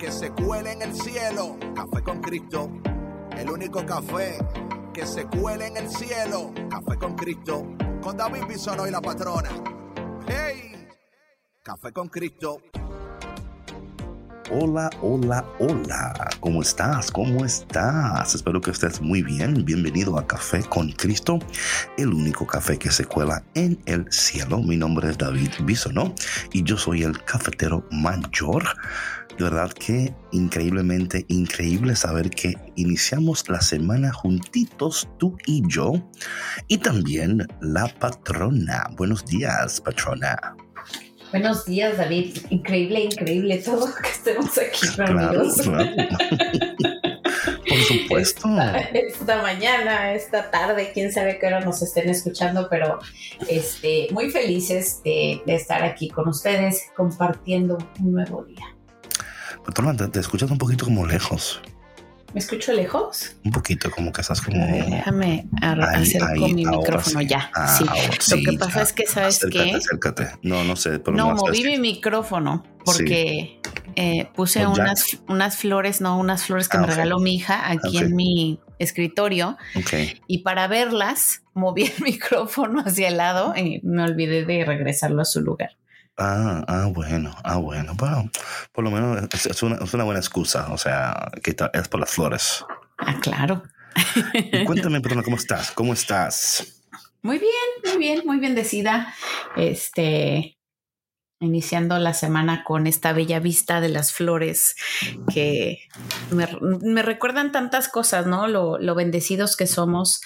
que se cuele en el cielo. Café con Cristo, el único café que se cuele en el cielo. Café con Cristo, con David Bisono y la patrona. ¡Hey! Café con Cristo. Hola, hola, hola. ¿Cómo estás? ¿Cómo estás? Espero que estés muy bien. Bienvenido a Café con Cristo, el único café que se cuela en el cielo. Mi nombre es David Bisono y yo soy el cafetero mayor de verdad que increíblemente increíble saber que iniciamos la semana juntitos tú y yo y también la patrona. Buenos días, patrona. Buenos días, David. Increíble, increíble todo que estemos aquí reunidos. Claro, Por supuesto. Esta, mañana, esta tarde, quién sabe qué hora nos estén escuchando, pero este, muy felices de estar aquí con ustedes compartiendo un nuevo día. Te, te, escuchas un poquito como lejos. ¿Me escucho lejos? Un poquito, como que estás como. Déjame acerco mi micrófono ya. Ah, sí. Lo que pasa es que, ¿sabes qué? Acércate. No, no sé. Pero no, moví mi micrófono porque eh, puse unas, unas flores, no, unas flores que ah, me regaló mi hija aquí en mi escritorio. Okay. Y para verlas, moví el micrófono hacia el lado y me olvidé de regresarlo a su lugar. Ah, ah, bueno, ah, bueno. Bueno, por lo menos es, una, es una, buena excusa. O sea, que es por las flores. Ah, claro. cuéntame, perdona, ¿cómo estás? ¿Cómo estás? Muy bien, muy bien, muy bendecida. Este, iniciando la semana con esta bella vista de las flores que me, me recuerdan tantas cosas, ¿no? Lo, lo bendecidos que somos.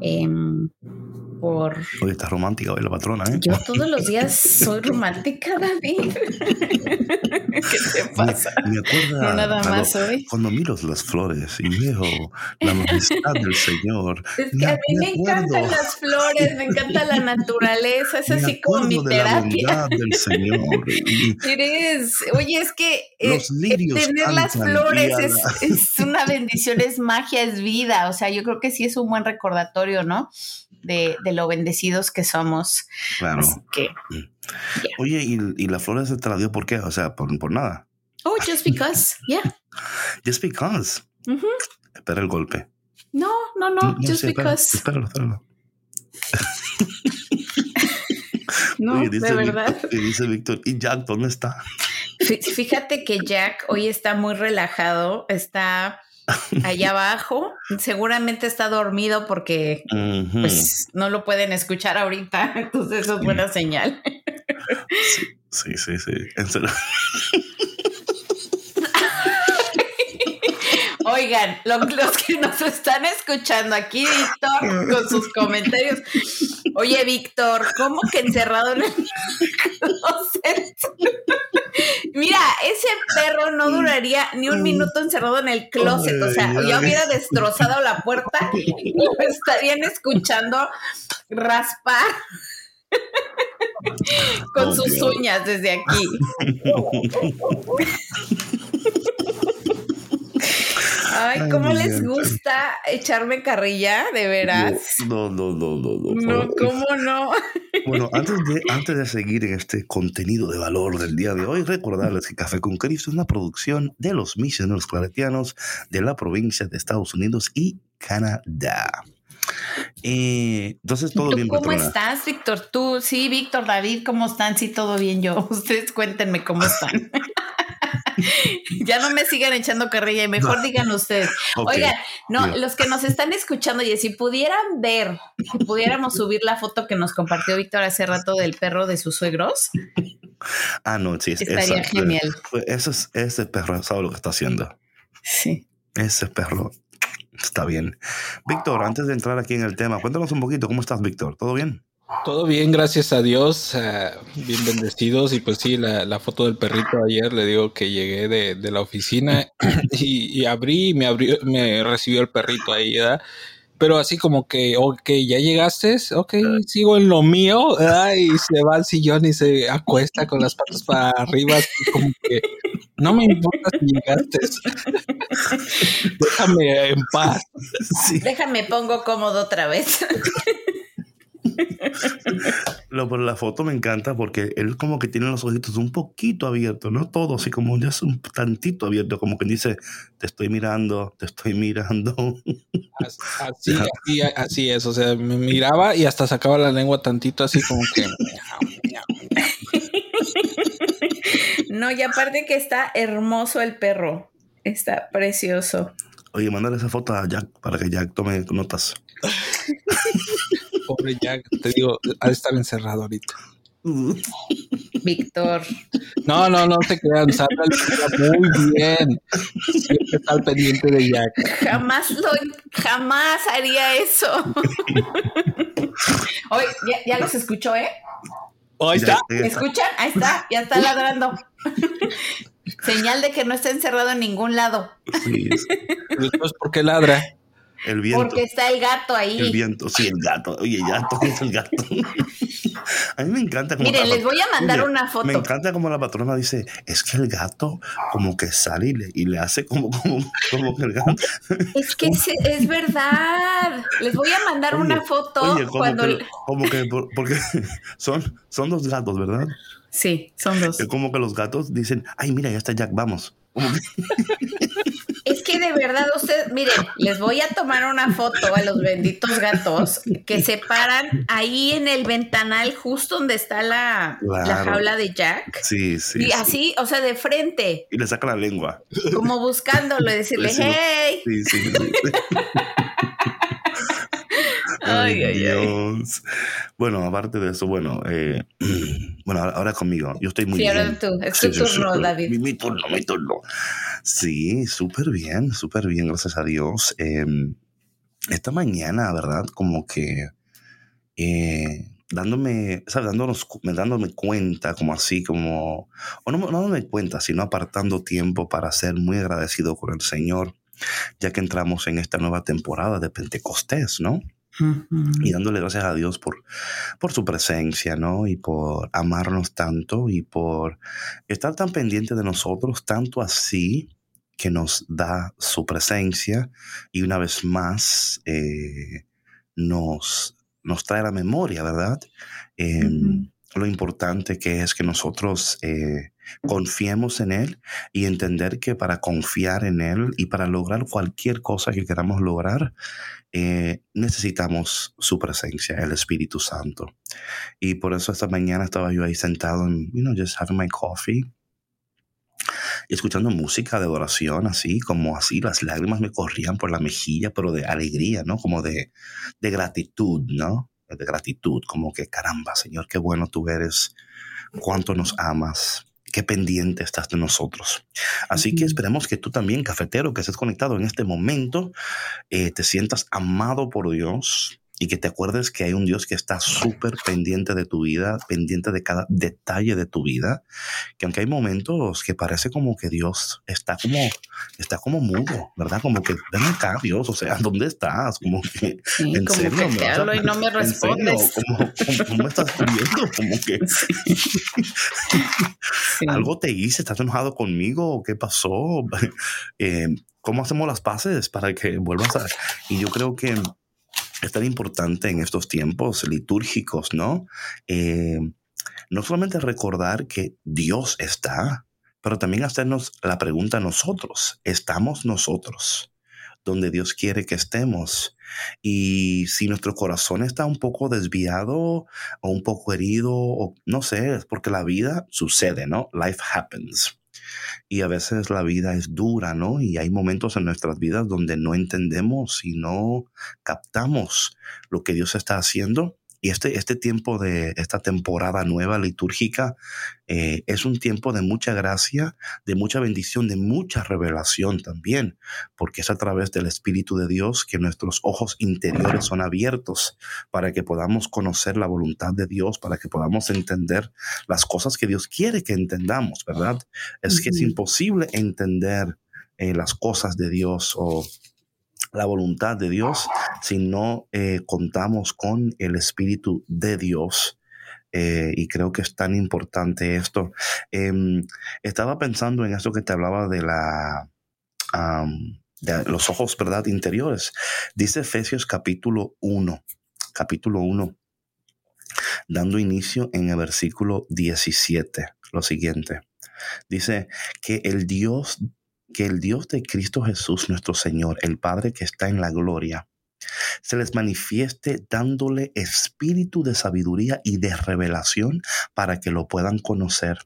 Eh, por... Oye, estás romántica hoy la patrona, ¿eh? Yo todos los días soy romántica, David. ¿Qué te pasa? Me, acuerdo no nada más hoy. Cuando miro las flores y veo la majestad del Señor. Es que me, a mí me, encantan las flores, me encanta la naturaleza, es así como mi de terapia. La del Señor. Eres, oye, es que los lirios eh, tener las flores es, es una bendición, es magia, es vida. O sea, yo creo que sí es un buen recordatorio, ¿no? De, de, lo bendecidos que somos. Claro. Así que, yeah. Oye, ¿y, ¿y, la flor se te la dio por qué? O sea, por, por nada. Oh, just because, yeah. Just because. Uh -huh. Espera el golpe. No, no, no, no just sí, because. Espéralo, espéralo. no, dice de verdad. Víctor, y dice Víctor, ¿y Jack dónde está? Fíjate que Jack hoy está muy relajado, está allá abajo. Seguramente está dormido porque Uh -huh. pues no lo pueden escuchar ahorita. Entonces eso es buena señal. Sí, sí, sí. sí. En serio. Oigan, lo, los que nos están escuchando aquí, Víctor, con sus comentarios. Oye, Víctor, ¿cómo que encerrado en el closet? Mira, ese perro no duraría ni un minuto encerrado en el closet. O sea, ya hubiera destrozado la puerta y lo estarían escuchando raspar con Oh, sus uñas desde aquí. Ay, ¿cómo les gusta echarme carrilla? ¿De veras? No, no, no, no, no. No, por- ¿cómo no? Bueno, antes de, antes de seguir en este contenido de valor del día de hoy, recordarles que Café con Cristo es una producción de los misioneros claretianos de la provincia de Estados Unidos y Canadá. Eh, entonces, todo ¿Tú bien, cómo estás, Víctor? Tú, sí, Víctor, David, ¿cómo están? Sí, todo bien yo. Ustedes cuéntenme cómo están. ya no me sigan echando carrilla y mejor digan ustedes. Ok, Oigan, no, los que nos están escuchando, y si pudieran ver, si pudiéramos subir la foto que nos compartió Víctor hace rato del perro de sus suegros, Ah, no, sí, es- estaría esa- genial. Eso es, ese perro sabe lo que está haciendo. Sí. Ese perro está bien. Víctor, antes de entrar aquí en el tema, cuéntanos un poquito, ¿cómo estás, Víctor? ¿Todo bien? Todo bien, gracias a Dios, uh, bien bendecidos y pues sí, la, la, foto del perrito ayer le digo que llegué de, de la oficina y, y, abrí y me abrió, me recibió el perrito ahí, ¿verdad? Pero así como que, ok, ya llegaste, ok, sigo en lo mío, y se va al sillón y se acuesta con las patas para arriba, así como que no me importa si llegaste, déjame en paz. Sí. Déjame pongo cómodo otra vez. Lo, por la foto me encanta porque él como que tiene los ojitos un poquito abiertos, no todo, así como ya es un tantito abierto, como que dice, te estoy mirando, te estoy mirando. Así, así, así es, o sea, me miraba y hasta sacaba la lengua tantito así como que... No, y aparte que está hermoso el perro, está precioso. Oye, mándale esa foto a Jack para que Jack tome notas. Pobre Jack, te digo, ha de estar encerrado ahorita. Víctor. No, no, no te crean, Sandra muy bien. Siempre está al pendiente de Jack. Jamás lo, jamás haría eso. Oye, ya, ya, los escuchó, ¿eh? Ahí está. ¿Me escuchan? Ahí está, ya está ladrando. Señal de que no está encerrado en ningún lado. Sí. Después, ¿por qué ladra? El viento. Porque está el gato ahí. El viento, sí, el gato. Oye, ya es el gato. a mí me encanta como. Miren, les voy a mandar una foto. Me encanta como la patrona dice: es que el gato, como que sale y le, y le hace como, como, como que el gato. Es que es, es verdad. Les voy a mandar Oye, una foto Oye, como cuando. que, como que por- porque son, son dos gatos, ¿verdad? Sí, son dos. Es como que los gatos dicen: ay, mira, ya está Jack, vamos. Que- de verdad, ustedes, miren, les voy a tomar una foto a los benditos gatos que se paran ahí en el ventanal, justo donde está la, la jaula de Jack. sí, sí. y sí. así, o sea, de frente, Y le saca la lengua. como buscándolo y decirle, Sí, sí. hey. Sí, sí, sí. Ay, ay, ay. Dios. Bueno, aparte de eso, bueno, eh, bueno, ahora, conmigo. Yo estoy muy Sí, bien. ahora tú. Es tu turno, sí. David. Mi, mi turno, mi turno. Sí, súper bien, súper bien, gracias a Dios. Eh, esta mañana, ¿verdad? Como que eh, dándome, ¿sabes? Dándonos, dándome cuenta, como así, como, o no, no dándome cuenta, sino apartando tiempo para ser muy agradecido con el Señor, ya que entramos en esta nueva temporada de Pentecostés, ¿no? Y dándole gracias a Dios por, por su presencia, ¿no? Y por amarnos tanto y por estar tan pendiente de nosotros, tanto así que nos da su presencia y una vez más eh, nos, nos trae a la memoria, ¿verdad? Eh, Ujú. Lo importante que es que nosotros eh, confiemos en Él y entender que para confiar en Él y para lograr cualquier cosa que queramos lograr, eh, necesitamos su presencia, el Espíritu Santo. Y por eso esta mañana estaba yo ahí sentado en, you know, just having my coffee y escuchando música de adoración, así como así, las lágrimas me corrían por la mejilla, pero de alegría, ¿no? Como de, de gratitud, ¿no? De gratitud, como que caramba, Señor, qué bueno tú eres, cuánto nos amas, qué pendiente estás de nosotros. Así que Ujú. esperemos que tú también, cafetero, que estés conectado en este momento, eh, te sientas amado por Dios y que te acuerdes que hay un Dios que está súper pendiente de tu vida, pendiente de cada detalle de tu vida, que aunque hay momentos que parece como que Dios está como, está como mudo, ¿verdad? Como que ven acá, Dios, o sea, ¿dónde estás? Como que, Sí, ¿en como serio? que ¿Me te hablo y no me respondes. ¿Cómo, cómo- cómo estás viendo? Como que Sí. algo te hice, estás enojado conmigo, ¿o ¿qué pasó? Eh, ¿Cómo hacemos las paces para que vuelvas a...? Y yo creo que es tan importante en estos tiempos litúrgicos, ¿no? Eh, no solamente recordar que Dios está, pero también hacernos la pregunta nosotros, ¿estamos nosotros donde Dios quiere que estemos? Y si nuestro corazón está un poco desviado o un poco herido, o no sé, es porque la vida sucede, ¿no? Life happens. Y a veces la vida es dura, ¿no? Y hay momentos en nuestras vidas donde no entendemos y no captamos lo que Dios está haciendo. Y este, este tiempo de esta temporada nueva litúrgica eh, es un tiempo de mucha gracia, de mucha bendición, de mucha revelación también, porque es a través del Espíritu de Dios que nuestros ojos interiores son abiertos para que podamos conocer la voluntad de Dios, para que podamos entender las cosas que Dios quiere que entendamos, ¿verdad? Es que es imposible entender eh, las cosas de Dios o la voluntad de Dios si no eh, contamos con el Espíritu de Dios. Eh, y creo que es tan importante esto. Em, estaba pensando en eso que te hablaba de la de los ojos, ¿verdad? Interiores. Dice Efesios capítulo 1, capítulo 1, dando inicio en el versículo 17, lo siguiente. Dice que el Dios que el Dios de Cristo Jesús, nuestro Señor, el Padre que está en la gloria, se les manifieste dándole espíritu de sabiduría y de revelación para que lo puedan conocer,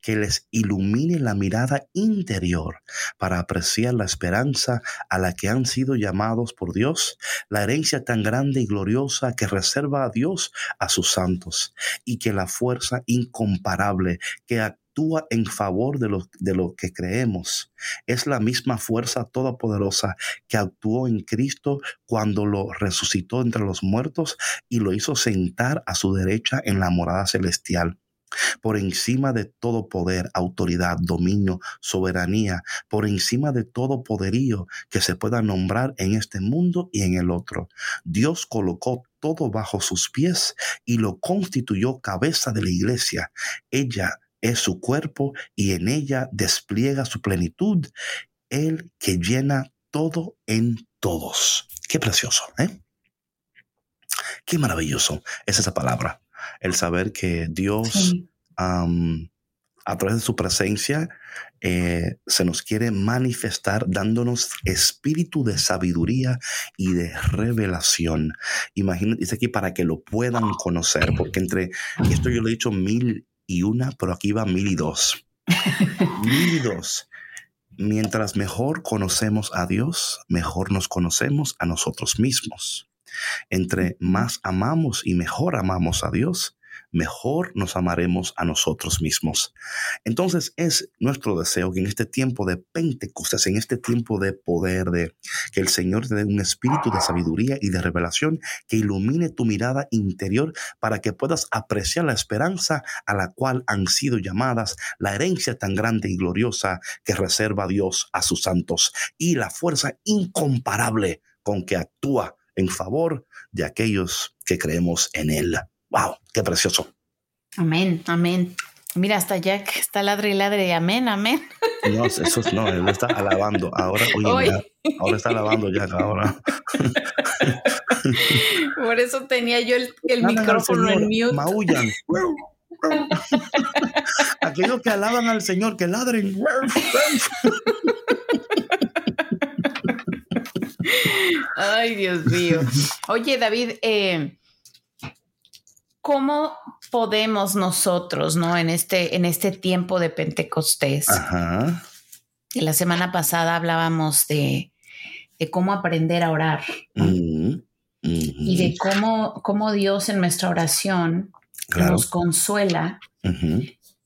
que les ilumine la mirada interior para apreciar la esperanza a la que han sido llamados por Dios, la herencia tan grande y gloriosa que reserva a Dios a sus santos, y que la fuerza incomparable que actúa en favor de lo, de lo que creemos. Es la misma fuerza todopoderosa que actuó en Cristo cuando lo resucitó entre los muertos y lo hizo sentar a su derecha en la morada celestial por encima de todo poder, autoridad, dominio, soberanía, por encima de todo poderío que se pueda nombrar en este mundo y en el otro. Dios colocó todo bajo sus pies y lo constituyó cabeza de la iglesia. Ella es su cuerpo y en ella despliega su plenitud, el que llena todo en todos. Qué precioso, ¿eh? Qué maravilloso es esa palabra, el saber que Dios, a través de su presencia, eh, se nos quiere manifestar dándonos espíritu de sabiduría y de revelación. Imagínate, dice aquí para que lo puedan conocer, porque entre esto yo lo he dicho mil y una, pero aquí va mil y dos. mil y dos. Mientras mejor conocemos a Dios, mejor nos conocemos a nosotros mismos. Entre más amamos y mejor amamos a Dios, mejor nos amaremos a nosotros mismos. Entonces es nuestro deseo que en este tiempo de Pentecostés, en este tiempo de poder, de que el Señor te dé un espíritu de sabiduría y de revelación que ilumine tu mirada interior para que puedas apreciar la esperanza a la cual han sido llamadas, la herencia tan grande y gloriosa que reserva Dios a sus santos y la fuerza incomparable con que actúa en favor de aquellos que creemos en Él. ¡Wow! ¡Qué precioso! Amén, amén. Mira, hasta Jack está ladre y ladre, amén, amén. No, eso no, él está alabando. Ahora, oye, ahora está alabando Jack, ahora. Por eso tenía yo el, micrófono en mute. Maullan. Aquellos que alaban al Señor, que ladren. Ay, Dios mío. Oye, David, eh, ¿cómo podemos nosotros, ¿no? En este, en este tiempo de Pentecostés. Ajá. la semana pasada hablábamos de, cómo aprender a orar. Y de cómo, cómo, Dios en nuestra oración nos consuela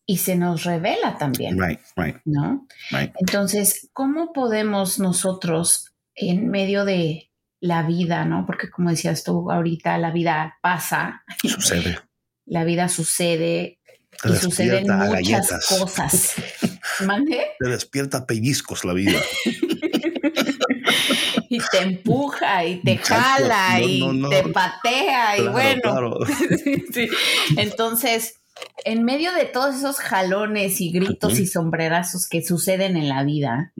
y se nos revela también. Right, right. ¿No? Entonces, ¿cómo podemos nosotros en medio de la vida, ¿no? Porque como decías tú ahorita, la vida pasa. Sucede. La vida sucede y suceden muchas cosas. ¿Mande? Te despierta pellizcos la vida. y te empuja y te jala y te patea y bueno. Entonces, en medio de todos esos jalones y gritos y sombrerazos que suceden en la vida,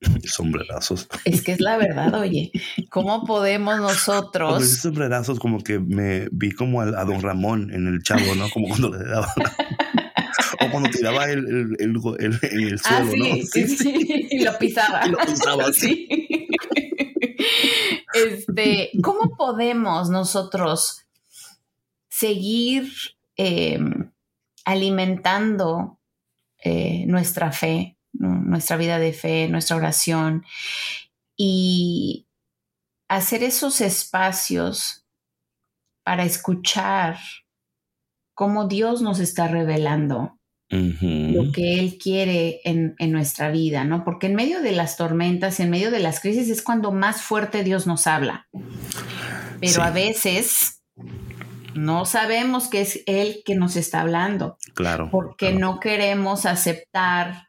Sombrerazos. Es que es la verdad, oye. ¿Cómo podemos nosotros? sombrerazos, como que me vi como a, don Ramón en el chavo, ¿no? Como cuando le daba. o cuando tiraba el, el, el, en el ah, suelo, ¿no? Sí, sí, y lo pisaba. lo pisaba, sí. Este, ¿cómo podemos nosotros seguir em, alimentando eh, nuestra fe? Nuestra vida de fe, nuestra oración y hacer esos espacios para escuchar cómo Dios nos está revelando lo que Él quiere en, nuestra vida, ¿no? Porque en medio de las tormentas, en medio de las crisis, es cuando más fuerte Dios nos habla. Pero a veces no sabemos que es Él que nos está hablando. Claro. Porque no queremos aceptar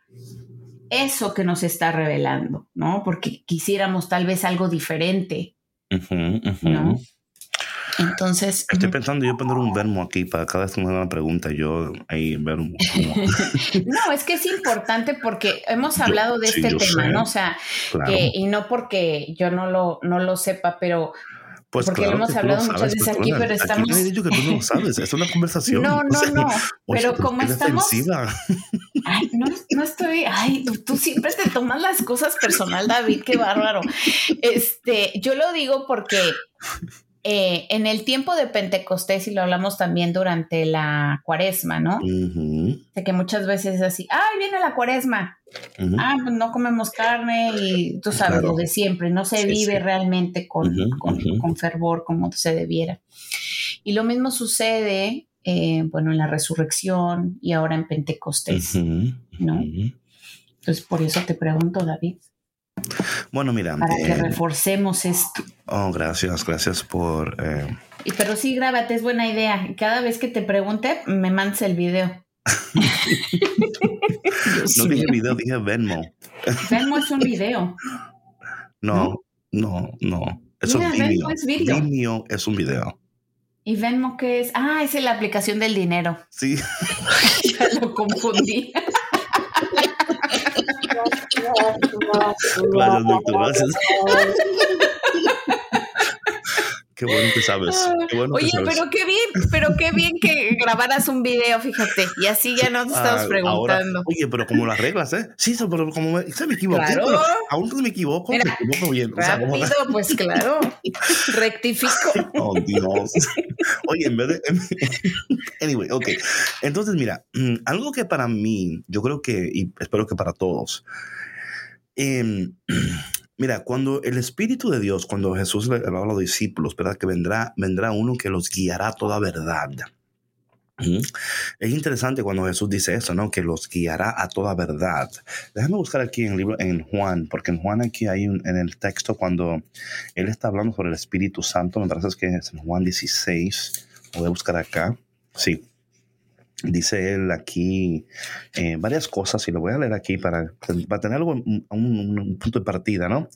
eso que nos está revelando, ¿no? Porque quisiéramos tal vez algo diferente, ¿no? Entonces. Estoy pensando yo poner un vermo aquí para cada vez que me una pregunta, yo ahí vermo. no, es que es importante porque hemos hablado de este tema, ¿no? O sea, que, y no porque yo no lo, no lo sepa, pero pues porque lo hemos hablado muchas veces aquí, pero estamos. Aquí he dicho que tú no lo sabes, es una conversación. No, no, no. pero como estamos. Ay, no, no estoy. Ay, tú siempre te tomas las cosas personal, David, qué bárbaro. Este, yo lo digo porque eh, en el tiempo de Pentecostés, y lo hablamos también durante la cuaresma, ¿no? De que muchas veces es así, ¡ay, viene la cuaresma! Ah, pues no comemos carne y tú sabes lo de siempre, no se vive realmente con, con, fervor como se debiera. Y lo mismo sucede, eh, bueno, en la resurrección y ahora en Pentecostés, ¿no? Entonces, por eso te pregunto, David. Bueno, mira. Para que eh, reforcemos esto. Oh, gracias, gracias por. Eh, pero sí, grábate, es buena idea. Cada vez que te pregunte, me mandes el video. no dije video, dije Venmo. Venmo es un video. No, no, no. Es un video. es video. es un video. ¿Y Venmo qué es? Ah, es la aplicación del dinero. Sí. ya lo confundí. Gracias, Víctor, gracias. Qué bueno que sabes. Oye, pero qué bien, pero qué bien que grabaras un video, fíjate. Y así ya no te estamos ah, preguntando. oye, pero como las reglas, ¿eh? Sí, pero como me, se me equivoqué. Claro. aún no me equivoco, me equivoco bien. Rápido, pues claro. Rectifico. Oh, Dios. Oye, en vez de. Anyway, ok. Entonces, mira, mm, algo que para mí, yo creo que, y espero que para todos, eh, Mira, cuando el Espíritu de Dios, cuando Jesús le hablaba a los discípulos, ¿verdad? Que vendrá, vendrá uno que los guiará a toda verdad. Es interesante cuando Jesús dice eso, ¿no? Que los guiará a toda verdad. Déjame buscar aquí en el libro, en Juan, porque en Juan aquí hay un, en el texto cuando él está hablando sobre el Espíritu Santo, me parece que es en Juan 16. voy a buscar acá. Sí, Dice él aquí eh, varias cosas y lo voy a leer aquí para, para tener algo, un, un, punto de partida, ¿no?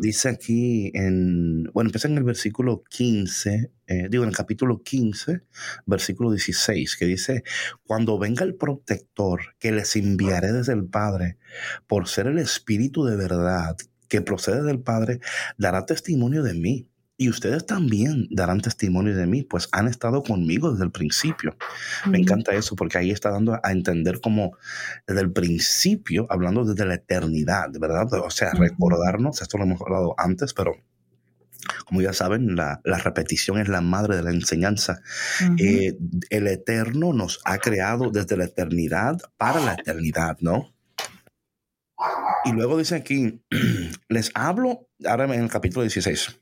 Dice aquí en, bueno, empieza en el versículo 15, eh, digo en el capítulo 15, versículo 16, que dice, cuando venga el protector que les enviaré desde el Padre, por ser el Espíritu de verdad que procede del Padre, dará testimonio de mí y ustedes también darán testimonio de mí, pues han estado conmigo desde el principio. Me encanta eso porque ahí está dando a entender como desde el principio, hablando desde la eternidad, ¿verdad? O sea, recordarnos, esto lo hemos hablado antes, pero como ya saben, la, repetición es la madre de la enseñanza. Eh, el Eterno nos ha creado desde la eternidad para la eternidad, ¿no? Y luego dice aquí, les hablo, ahora en el capítulo 16,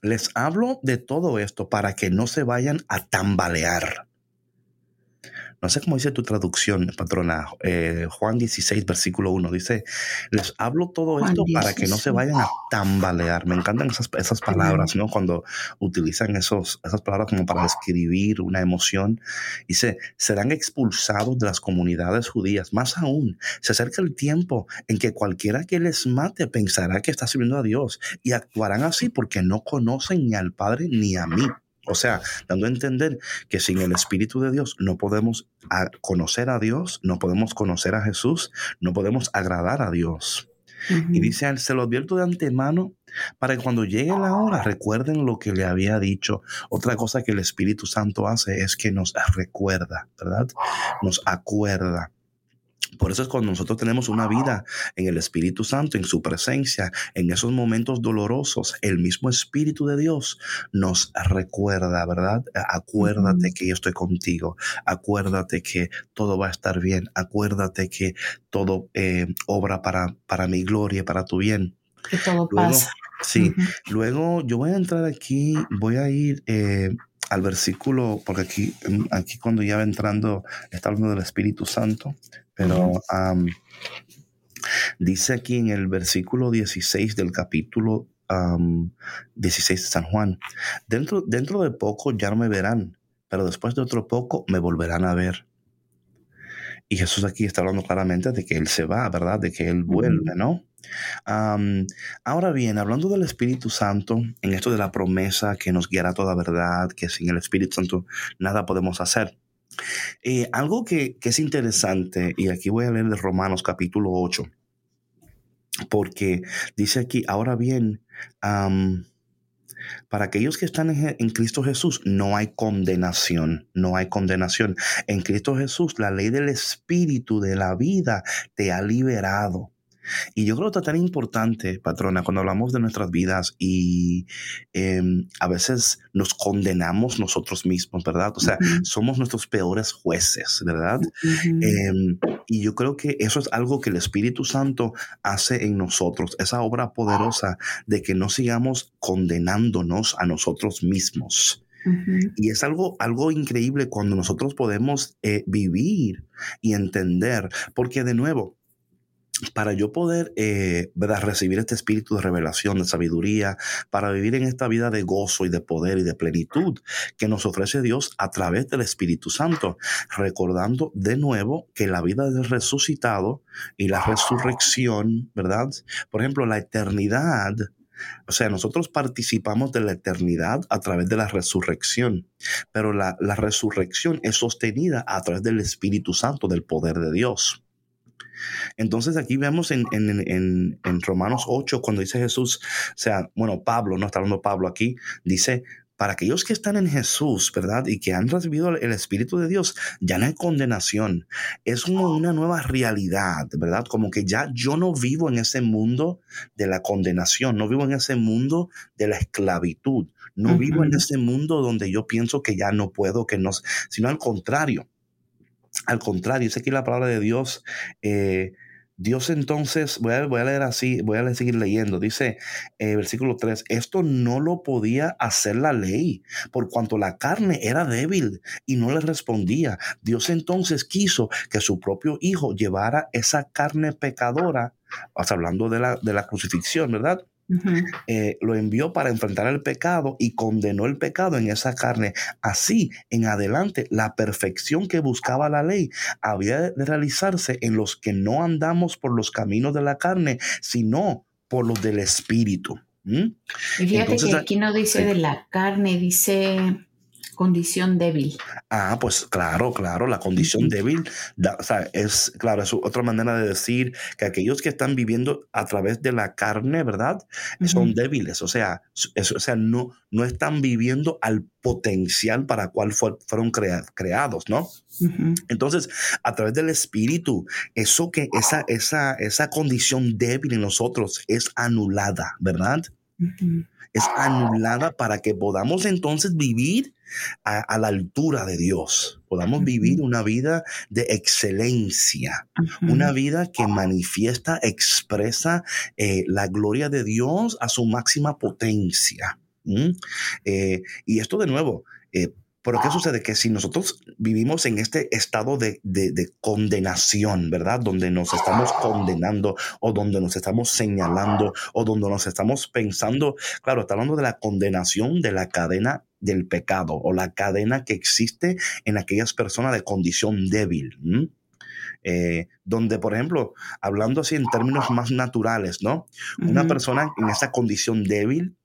les hablo de todo esto para que no se vayan a tambalear. No sé cómo dice tu traducción, patrona. Eh, Juan 16, versículo 1 dice, les hablo todo esto para que no se vayan a tambalear. Me encantan esas, esas palabras, ¿no? Cuando utilizan esos, esas palabras como para describir una emoción. Dice, serán expulsados de las comunidades judías. Más aún, se acerca el tiempo en que cualquiera que les mate pensará que está sirviendo a Dios y actuarán así porque no conocen ni al Padre ni a mí. O sea, dando a entender que sin el Espíritu de Dios no podemos conocer a Dios, no podemos conocer a Jesús, no podemos agradar a Dios. Y dice, se lo advierto de antemano para que cuando llegue la hora recuerden lo que le había dicho. Otra cosa que el Espíritu Santo hace es que nos recuerda, ¿verdad? Nos acuerda. Por eso es cuando nosotros tenemos una vida en el Espíritu Santo, en su presencia, en esos momentos dolorosos, el mismo Espíritu de Dios nos recuerda, ¿verdad? Acuérdate que yo estoy contigo, acuérdate que todo va a estar bien, acuérdate que todo eh, obra para, para mi gloria, para tu bien. Que todo pasa. Sí, luego yo voy a entrar aquí, voy a ir eh, al versículo, porque aquí, mm, aquí cuando ya va entrando, está hablando del Espíritu Santo, pero dice aquí en el versículo 16 del capítulo 16 de San Juan, dentro, dentro de poco ya no me verán, pero después de otro poco me volverán a ver. Y Jesús aquí está hablando claramente de que Él se va, ¿verdad? De que Él vuelve, ¿no? Ahora bien, hablando del Espíritu Santo, en esto de la promesa que nos guiará toda verdad, que sin el Espíritu Santo nada podemos hacer. Eh, algo que, es interesante, y aquí voy a leer de Romanos capítulo 8, porque dice aquí, ahora bien, para aquellos que están en, Cristo Jesús no hay condenación, no hay condenación. En Cristo Jesús la ley del Espíritu de la vida te ha liberado. Y yo creo que es tan importante, patrona, cuando hablamos de nuestras vidas y em, a veces nos condenamos nosotros mismos, ¿verdad? O sea, somos nuestros peores jueces, ¿verdad? Em, y yo creo que eso es algo que el Espíritu Santo hace en nosotros, esa obra poderosa de que no sigamos condenándonos a nosotros mismos. Y es algo, algo increíble cuando nosotros podemos eh, vivir y entender, porque de nuevo, para yo poder eh, recibir este espíritu de revelación, de sabiduría, para vivir en esta vida de gozo y de poder y de plenitud que nos ofrece Dios a través del Espíritu Santo, recordando de nuevo que la vida del resucitado y la resurrección, ¿verdad? Por ejemplo, la eternidad. O sea, nosotros participamos de la eternidad a través de la resurrección, pero la, la resurrección es sostenida a través del Espíritu Santo, del poder de Dios. Entonces aquí vemos en, Romanos 8, cuando dice Jesús, o sea, bueno, Pablo, no está hablando Pablo aquí, dice, para aquellos que están en Jesús, ¿verdad? Y que han recibido el Espíritu de Dios, ya no hay condenación. Es una nueva realidad, ¿verdad? Como que ya yo no vivo en ese mundo de la condenación, no vivo en ese mundo de la esclavitud, no vivo en ese mundo donde yo pienso que ya no puedo, que no, sino al contrario. Al contrario, dice aquí la palabra de Dios. Eh, Dios entonces, voy a, leer así, voy a seguir leyendo, dice eh, versículo 3, esto no lo podía hacer la ley, por cuanto la carne era débil y no le respondía. Dios entonces quiso que su propio Hijo llevara esa carne pecadora, hablando de la, de la crucifixión, ¿verdad? Eh, lo envió para enfrentar el pecado y condenó el pecado en esa carne. Así, en adelante, la perfección que buscaba la ley había de realizarse en los que no andamos por los caminos de la carne, sino por los del espíritu. Y fíjate que aquí no dice de la carne, dice condición débil. Ah, pues claro, claro, la condición débil, o sea, es, claro, es otra manera de decir que aquellos que están viviendo a través de la carne, ¿verdad? Son débiles, o sea, o sea no, no están viviendo al potencial para cual fueron creados, ¿no? Entonces, a través del espíritu, eso que, esa, esa, esa condición débil en nosotros es anulada, ¿verdad? Es anulada para que podamos entonces vivir a, la altura de Dios, podamos vivir una vida de excelencia, una vida que manifiesta, expresa eh, la gloria de Dios a su máxima potencia. Eh, y esto de nuevo, eh, pero ¿qué sucede? Que si nosotros vivimos en este estado de, condenación, ¿verdad? Donde nos estamos condenando o donde nos estamos señalando o donde nos estamos pensando, claro, está hablando de la condenación de la cadena del pecado o la cadena que existe en aquellas personas de condición débil. Eh, donde, por ejemplo, hablando así en términos más naturales, ¿no? Una persona en esa condición débil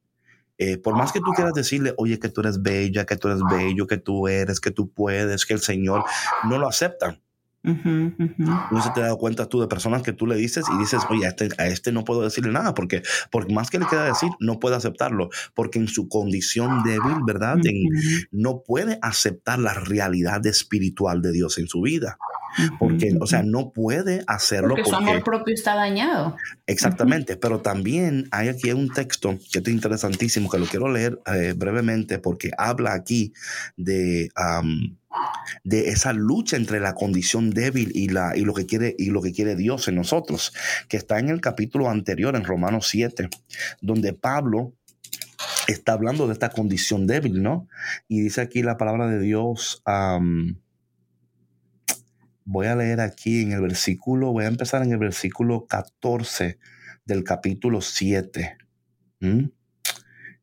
eh, por más que tú quieras decirle, oye, que tú eres bella, que tú eres bello, que tú eres, que tú puedes, que el Señor no lo aceptan. No se te da cuenta tú de personas que tú le dices y dices, oye, a este, a este no puedo decirle nada, porque por más que le quiera decir, no puede aceptarlo, porque en su condición débil, ¿verdad? no puede aceptar la realidad espiritual de Dios en su vida. Porque, o sea, no puede hacerlo. Porque, su amor propio está dañado. Exactamente, pero también hay aquí un texto que es interesantísimo, que lo quiero leer eh, brevemente, porque habla aquí de de esa lucha entre la condición débil y, la, y, lo que quiere, y lo que quiere Dios en nosotros, que está en el capítulo anterior, en Romanos 7, donde Pablo está hablando de esta condición débil, ¿no? Y dice aquí la palabra de Dios. Voy a leer aquí en el versículo, voy a empezar en el versículo 14 del capítulo 7.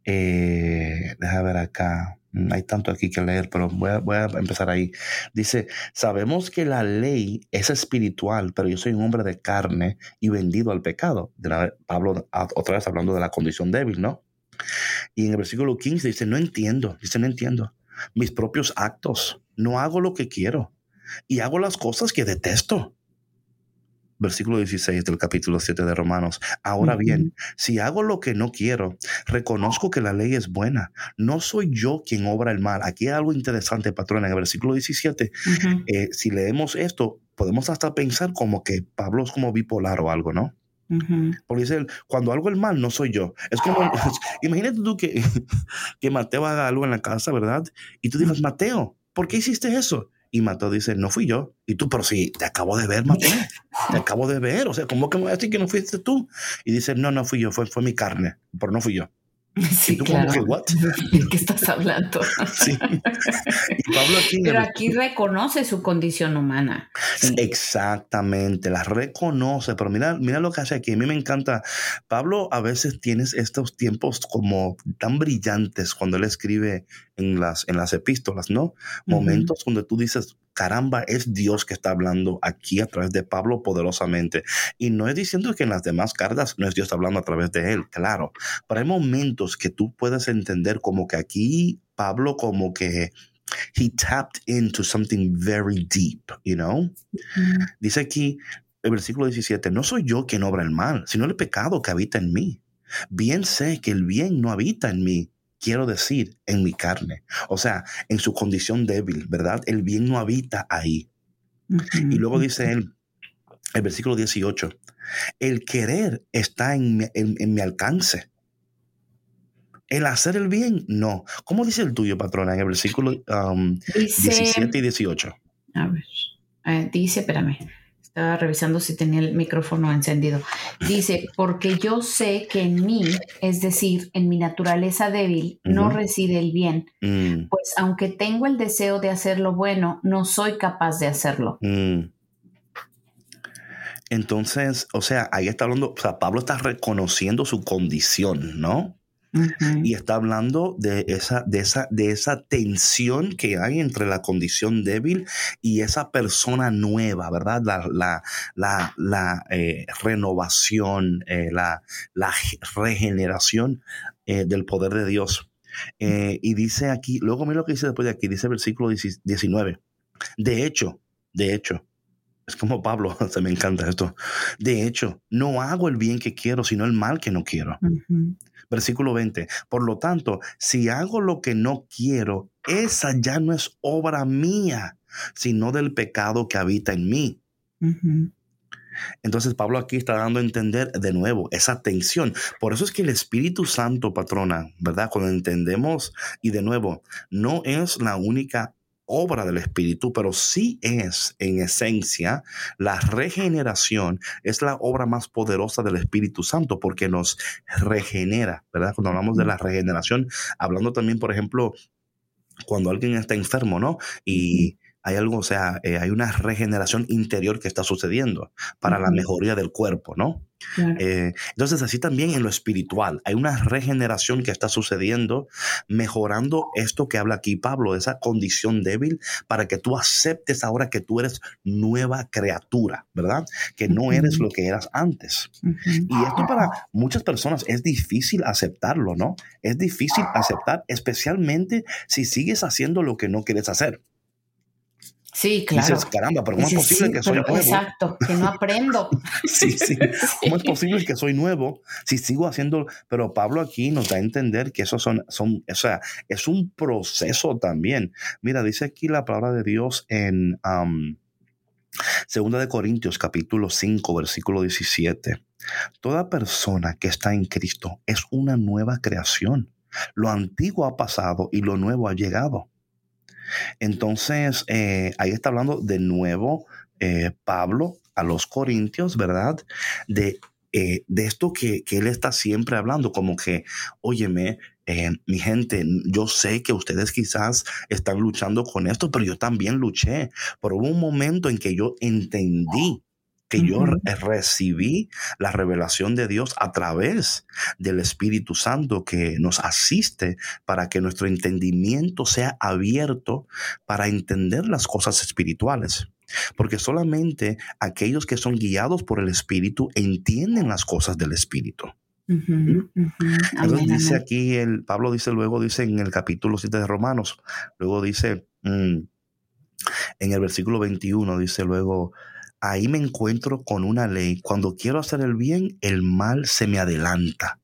Eh, deja ver acá. Mm, hay tanto aquí que leer, pero voy a, empezar ahí. Dice, sabemos que la ley es espiritual, pero yo soy un hombre de carne y vendido al pecado. Pablo otra vez hablando de la condición débil, ¿no? Y en el versículo 15 dice, no entiendo, dice, no entiendo mis propios actos, no hago lo que quiero y hago las cosas que detesto versículo 16 del capítulo 7 de Romanos. Ahora bien, si hago lo que no quiero, reconozco que la ley es buena. No soy yo quien obra el mal. Aquí hay algo interesante, patrón, en el versículo 17. Eh, si leemos esto, podemos hasta pensar como que Pablo es como bipolar o algo, ¿no? Porque dice, cuando algo es mal, no soy yo. Es como, imagínate tú que, que Mateo haga algo en la casa, ¿verdad? Y tú dices, Mateo, ¿por qué hiciste eso? Y Mateo dice, no fui yo. Y tú, pero sí, te acabo de ver, Mateo. Te acabo de ver. O sea, ¿cómo que me voy a decir que no fuiste tú? Y dice, no, no fui yo, fue, fue mi carne, pero no fui yo. Sí, claro. ¿De qué estás hablando? Sí. Pero aquí reconoce su condición humana. Exactamente, la reconoce. Pero mira, mira lo que hace aquí. A mí me encanta. Pablo a veces tienes estos tiempos como tan brillantes cuando él escribe en las, en las epístolas, ¿no? Momentos donde tú dices, caramba, es Dios que está hablando aquí a través de Pablo poderosamente. Y no es diciendo que en las demás cartas no es Dios hablando a través de él, claro. Pero hay momentos que tú puedes entender como que aquí Pablo como que he tapped into something very deep, you know? Dice aquí el versículo 17, no soy yo quien obra el mal, sino el pecado que habita en mí. Bien sé que el bien no habita en mí, quiero decir, en mi carne. O sea, en su condición débil, ¿verdad? El bien no habita ahí. Y luego dice él, el versículo 18, el querer está en mi, alcance. El hacer el bien, no. ¿Cómo dice el tuyo, patrona, en el versículo 17 um, y 18? A ver, eh, dice, espérame. Estaba revisando si tenía el micrófono encendido. Dice, porque yo sé que en mí, es decir, en mi naturaleza débil, no reside el bien. Mm. Pues aunque tengo el deseo de hacer lo bueno, no soy capaz de hacerlo. Mm. Entonces, o sea, ahí está hablando, o sea, Pablo está reconociendo su condición, ¿no? Y está hablando de esa, de, esa, de esa tensión que hay entre la condición débil y esa persona nueva, ¿verdad? La, la, eh, renovación, eh, la, regeneración eh, del poder de Dios. y dice aquí, luego mira lo que dice después de aquí, dice versículo 19. De hecho, de hecho, es como Pablo, se me encanta esto. De hecho, no hago el bien que quiero, sino el mal que no quiero. Versículo 20. Por lo tanto, si hago lo que no quiero, esa ya no es obra mía, sino del pecado que habita en mí. Entonces Pablo aquí está dando a entender de nuevo esa tensión. Por eso es que el Espíritu Santo, patrona, ¿verdad? Cuando entendemos, y de nuevo, no es la única obra del Espíritu, pero sí es en esencia la regeneración, es la obra más poderosa del Espíritu Santo porque nos regenera, ¿verdad? Cuando hablamos de la regeneración, hablando también, por ejemplo, cuando alguien está enfermo, ¿no? Y hay algo, o sea, eh, hay una regeneración interior que está sucediendo para la mejoría del cuerpo, ¿no? Eh, entonces, así también en lo espiritual, hay una regeneración que está sucediendo, mejorando esto que habla aquí Pablo, esa condición débil, para que tú aceptes ahora que tú eres nueva criatura, ¿verdad? Que no eres lo que eras antes. Y esto para muchas personas es difícil aceptarlo, ¿no? Es difícil aceptar, especialmente si sigues haciendo lo que no quieres hacer. Sí, claro. Dices, caramba, pero ¿cómo es posible que soy nuevo? Exacto, que no aprendo. sí, sí. ¿Cómo es posible que soy nuevo si sigo haciendo? Pero Pablo aquí nos da a entender que eso son, son, o sea, es un proceso también. Mira, dice aquí la palabra de Dios en Segunda de Corintios, capítulo 5, versículo 17. Toda persona que está en Cristo es una nueva creación. Lo antiguo ha pasado y lo nuevo ha llegado. Entonces, eh, ahí está hablando de nuevo eh, Pablo a los Corintios, ¿verdad? De, eh, de esto que, que, él está siempre hablando, como que, óyeme, mi gente, yo sé que ustedes quizás están luchando con esto, pero yo también luché. Pero hubo un momento en que yo entendí que yo recibí la revelación de Dios a través del Espíritu Santo que nos asiste para que nuestro entendimiento sea abierto para entender las cosas espirituales. Porque solamente aquellos que son guiados por el Espíritu entienden las cosas del Espíritu. Entonces dice aquí, el, Pablo dice luego, dice en el capítulo 7 de Romanos, luego dice, mm, en el versículo 21, dice luego, ahí me encuentro con una ley. Cuando quiero hacer el bien, el mal se me adelanta.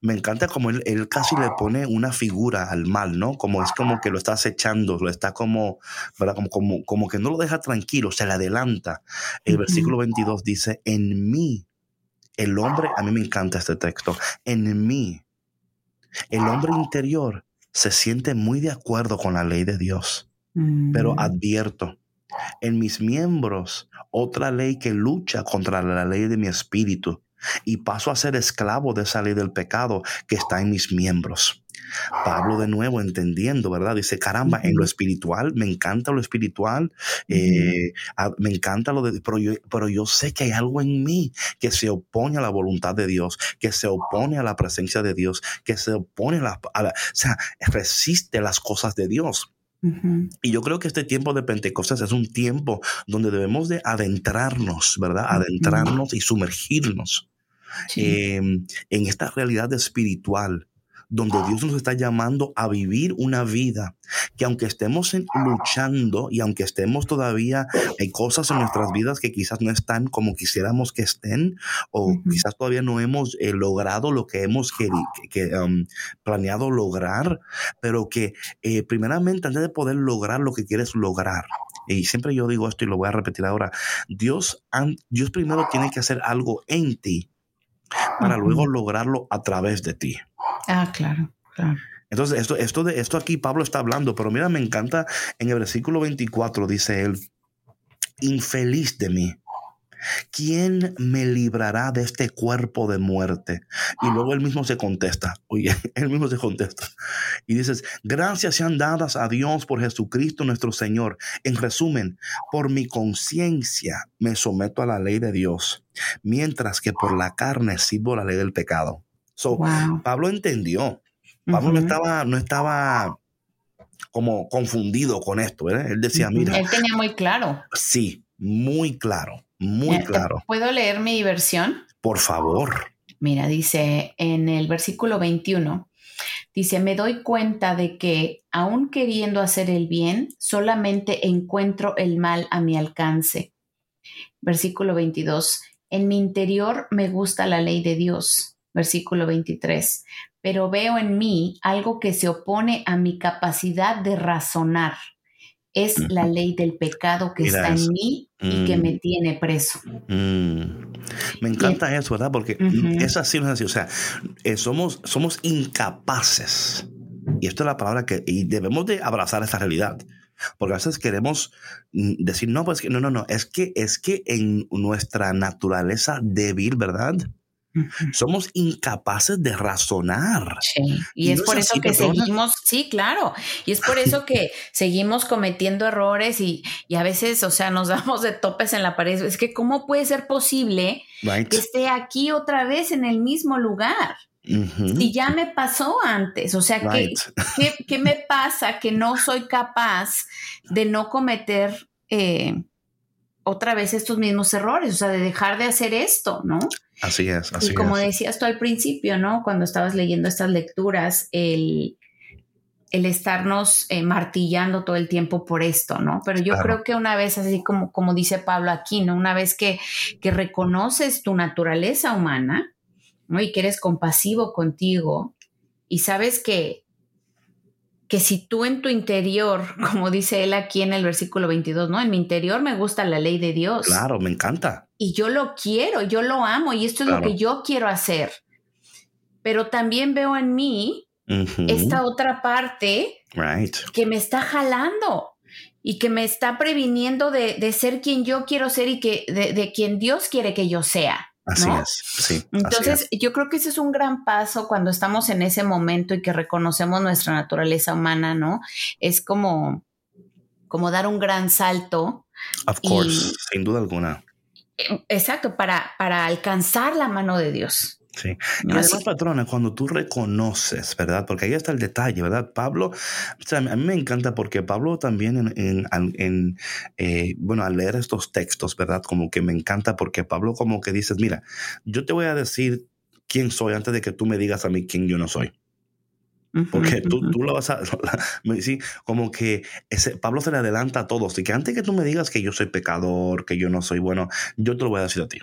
Me encanta como él, casi le pone una figura al mal, ¿no? Como es como que lo está acechando, lo está como, ¿verdad? Como, como, como que no lo deja tranquilo, se le adelanta. El versículo 22 dice, en mí, el hombre, a mí me encanta este texto, en mí, el hombre interior se siente muy de acuerdo con la ley de Dios, pero mm. advierto, en mis miembros otra ley que lucha contra la ley de mi espíritu y paso a ser esclavo de esa ley del pecado que está en mis miembros. Pablo de nuevo entendiendo, ¿verdad? Dice, caramba, en lo espiritual, me encanta lo espiritual, eh, me encanta lo de, pero yo, pero yo sé que hay algo en mí que se opone a la voluntad de Dios, que se opone a la presencia de Dios, que se opone a la, o sea, resiste las cosas de Dios. Y yo creo que este tiempo de Pentecostés es un tiempo donde debemos de adentrarnos, ¿verdad? Adentrarnos y sumergirnos em, en esta realidad espiritual donde Dios nos está llamando a vivir una vida que aunque estemos luchando y aunque estemos todavía, hay cosas en nuestras vidas que quizás no están como quisiéramos que estén o quizás todavía no hemos eh, logrado lo que hemos que, um, planeado lograr, pero que eh, primeramente antes de poder lograr lo que quieres lograr, y siempre yo digo esto y lo voy a repetir ahora, Dios, Dios primero tiene que hacer algo en ti para luego lograrlo a través de ti. Ah, claro, claro. Entonces, esto, esto, de, esto aquí Pablo está hablando, pero mira, me encanta en el versículo 24, dice él, infeliz de mí. ¿Quién me librará de este cuerpo de muerte? Y luego él mismo se contesta, oye, él mismo se contesta. Y dices, gracias sean dadas a Dios por Jesucristo nuestro Señor. En resumen, por mi conciencia me someto a la ley de Dios, mientras que por la carne sirvo la ley del pecado. So, Pablo entendió. Pablo no estaba, no estaba como confundido con esto. Él decía, mira. Él tenía muy claro. Sí, muy claro, muy claro. ¿Puedo leer mi versión? Por favor. Mira, dice en el versículo 21, dice, me doy cuenta de que aun queriendo hacer el bien, solamente encuentro el mal a mi alcance. Versículo 22, en mi interior me gusta la ley de Dios versículo 23, pero veo en mí algo que se opone a mi capacidad de razonar. Es la ley del pecado que está en mí y que me mm. tiene preso. Mm. Me encanta eso, ¿verdad? Porque es así, no es así. O sea, eh, somos, somos incapaces. Y esto es la palabra que y debemos de abrazar esta realidad. Porque a veces queremos mm, decir, no, pues que no, no, no, es que es que en nuestra naturaleza débil, ¿verdad? Somos incapaces de razonar. Sí. Y, es por eso que seguimos, sí, claro. Y es por eso que seguimos cometiendo errores y, a veces, o sea, nos damos de topes en la pared. Es que, ¿cómo puede ser posible que esté aquí otra vez en el mismo lugar? Y ya me pasó antes, o sea, ¿qué, ¿qué, me pasa que no soy capaz de no cometer eh, otra vez estos mismos errores, o sea, de dejar de hacer esto, ¿no? Así es, así y como decías tú al principio, ¿no? Cuando estabas leyendo estas lecturas, el, el estarnos eh, martillando todo el tiempo por esto, ¿no? Pero yo creo que una vez, así como, como dice Pablo aquí, ¿no? Una vez que, que reconoces tu naturaleza humana, ¿no? Y que eres compasivo contigo y sabes que que si tú en tu interior, como dice él aquí en el versículo 22, ¿no? En mi interior me gusta la ley de Dios. Claro, me encanta. Y yo lo quiero, yo lo amo y esto es lo que yo quiero hacer. Pero también veo en mí esta otra parte Right. que me está jalando y que me está previniendo de, de ser quien yo quiero ser y que de, de quien Dios quiere que yo sea. Así ¿no? es. Sí. así Entonces, es. yo creo que ese es un gran paso cuando estamos en ese momento y que reconocemos nuestra naturaleza humana, ¿no? Es como, como dar un gran salto. Of course, y- sin duda alguna. Exacto, para, para alcanzar la mano de Dios. Sí. Y además, patrona, cuando tú reconoces, ¿verdad? Porque ahí está el detalle, ¿verdad? Pablo, o sea, a mí me encanta porque Pablo también en, en- al- en, eh, bueno, al leer estos textos, ¿verdad? Como que me encanta porque Pablo como que dices, mira, yo te voy a decir quién soy antes de que tú me digas a mí quién yo no soy. Porque tú, tú lo vas a... sí, como que ese, Pablo se le adelanta a todos. Y que antes que tú me digas que yo soy pecador, que yo no soy bueno, yo te lo voy a decir a ti.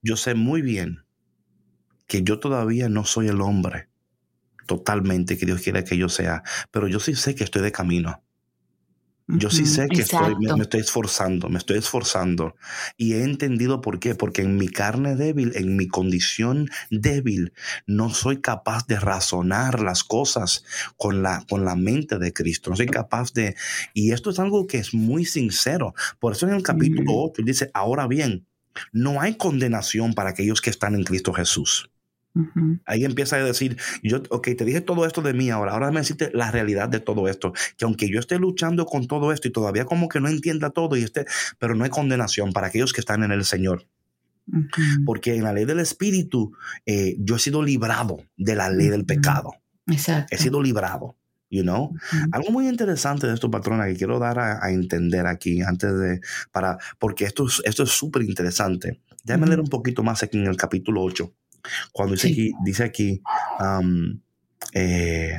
Yo sé muy bien que yo todavía no soy el hombre totalmente que Dios quiere que yo sea, pero yo sí sé que estoy de camino. Yo sí sé que estoy, me, estoy esforzando, me estoy esforzando. Y he entendido por qué, porque en mi carne débil, en mi condición débil, no soy capaz de razonar las cosas con la, con la mente de Cristo. No soy capaz de... Y esto es algo que es muy sincero. Por eso en el capítulo Ujú. 8 dice, ahora bien, no hay condenación para aquellos que están en Cristo Jesús. Ahí empieza a decir, yo, ok, te dije todo esto de mí ahora, ahora me deciste la realidad de todo esto, que aunque yo esté luchando con todo esto y todavía como que no entienda todo y esté, pero no hay condenación para aquellos que están en el Señor, porque en la ley del Espíritu eh, yo he sido librado de la ley del pecado, Exacto. he sido librado, you know. Algo muy interesante de esto, patrona, que quiero dar a, a entender aquí antes de, para, porque esto es esto es súper interesante. Déjame Ujú. leer un poquito más aquí en el capítulo 8, cuando dice Sí. aquí, dice aquí, um, eh,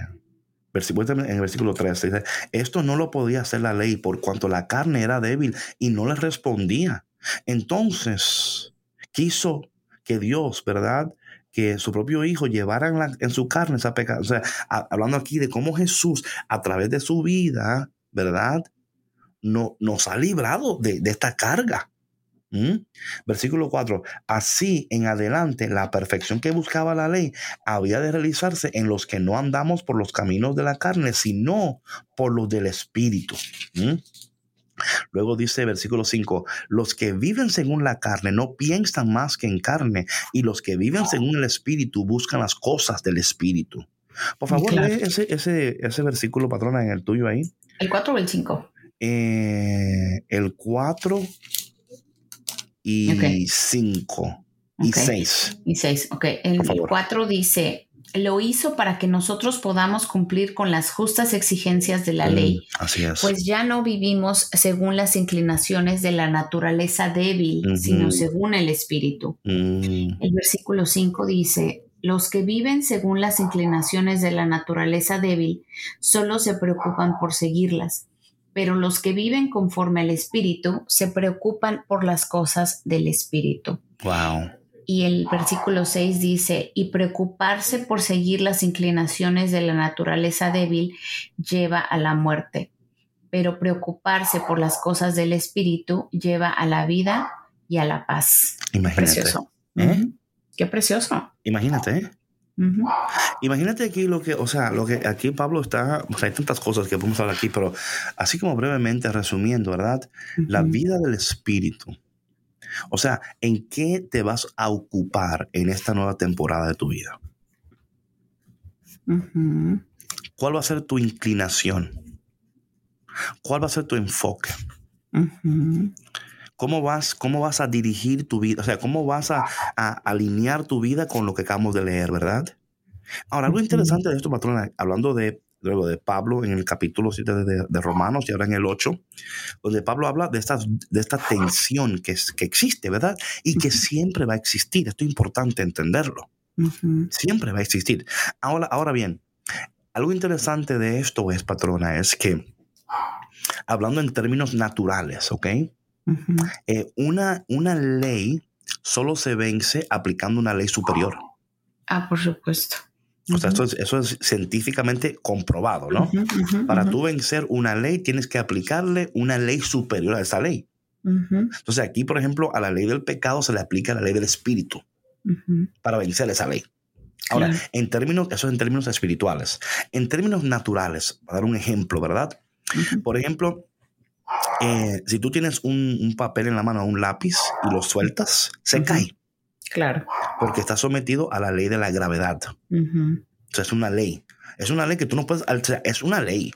en el versículo 3, dice, esto no lo podía hacer la ley por cuanto la carne era débil y no le respondía. Entonces, quiso que Dios, ¿verdad? que su propio hijo llevara en, la- en su carne esa pecado. O sea, a- hablando aquí de cómo Jesús, a través de su vida, ¿verdad? No, nos ha librado de, de esta carga. ¿Mm? Versículo 4. Así en adelante, la perfección que buscaba la ley había de realizarse en los que no andamos por los caminos de la carne, sino por los del Espíritu. ¿Mm? Luego dice versículo 5, los que viven según la carne no piensan más que en carne, y los que viven según el Espíritu buscan las cosas del Espíritu. Por favor, Claro. lee ese, ese, ese versículo, patrona, en el tuyo ahí. ¿El 4 o el 5? Eh, el 4 y. 5 y. 6. Y 6. Ok. El. 4 dice, lo hizo para que nosotros podamos cumplir con las justas exigencias de la ley, Así es. pues ya no vivimos según las inclinaciones de la naturaleza débil, sino según el espíritu. Mm, El versículo 5 dice, los que viven según las inclinaciones de la naturaleza débil solo se preocupan por seguirlas, pero los que viven conforme al espíritu se preocupan por las cosas del espíritu. wow. Y el versículo 6 dice, y preocuparse por seguir las inclinaciones de la naturaleza débil lleva a la muerte, pero preocuparse por las cosas del espíritu lleva a la vida y a la paz. Imagínate. Precioso. ¿Eh? Qué precioso. Imagínate, Imagínate aquí lo que, o sea, lo que aquí Pablo está, o sea, hay tantas cosas que podemos hablar aquí, pero así como brevemente resumiendo, ¿verdad? La vida del espíritu. O sea, ¿en qué te vas a ocupar en esta nueva temporada de tu vida? ¿Cuál va a ser tu inclinación? ¿Cuál va a ser tu enfoque? ¿Cómo vas, cómo vas a dirigir tu vida? O sea, ¿cómo vas a, a alinear tu vida con lo que acabamos de leer, verdad? Ahora, algo interesante de esto, patrona, hablando de, luego de Pablo en el capítulo 7 de, de Romanos y ahora en el 8, donde Pablo habla de, estas, de esta tensión que, es- que existe, ¿verdad? Y que siempre va a existir. Esto es importante entenderlo. Siempre va a existir. Ahora, ahora bien, algo interesante de esto es, patrona, es que hablando en términos naturales, ¿ok? Eh, una, una ley solo se vence aplicando una ley superior. Ah, por supuesto. O sea, esto es- eso es científicamente comprobado, ¿no? Para tú vencer una ley, tienes que aplicarle una ley superior a esa ley. Entonces, aquí, por ejemplo, a la ley del pecado se le aplica la ley del espíritu para vencer esa ley. Ahora, Claro. en términos, eso es en términos espirituales. En términos naturales, para dar un ejemplo, ¿verdad? Por ejemplo, eh, si tú tienes un, un papel en la mano, un lápiz, y lo sueltas, se cae, Claro. porque está sometido a la ley de la gravedad. O sea, es una ley. Es una ley que tú no puedes, o sea, es una ley.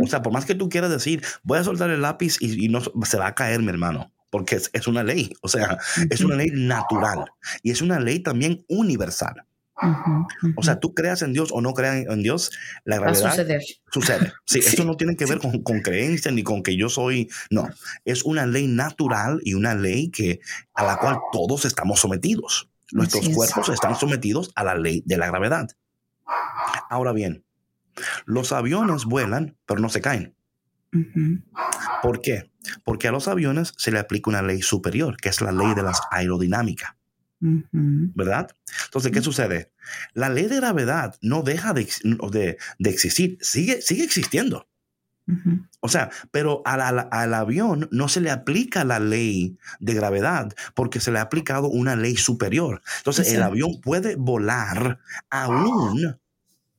O sea, por más que tú quieras decir, voy a soltar el lápiz y, y no se va a caer, mi hermano, porque es, es una ley. O sea, es una ley natural y es una ley también universal. O sea, tú creas en Dios o no creas en Dios, la va a gravedad suceder. sucede. Sí, Sí. esto no tiene que ver con, con creencia ni con que yo soy. No, es una ley natural y una ley que a la cual todos estamos sometidos. Nuestros es. cuerpos están sometidos a la ley de la gravedad. Ahora bien, los aviones vuelan, pero no se caen. ¿Por qué? Porque a los aviones se le aplica una ley superior, que es la ley de la aerodinámica. ¿Verdad? Entonces, ¿qué sucede? La ley de gravedad no deja de, de- de existir, sigue, sigue existiendo. O sea, pero al, al- al avión no se le aplica la ley de gravedad porque se le ha aplicado una ley superior. Entonces, el avión puede volar aún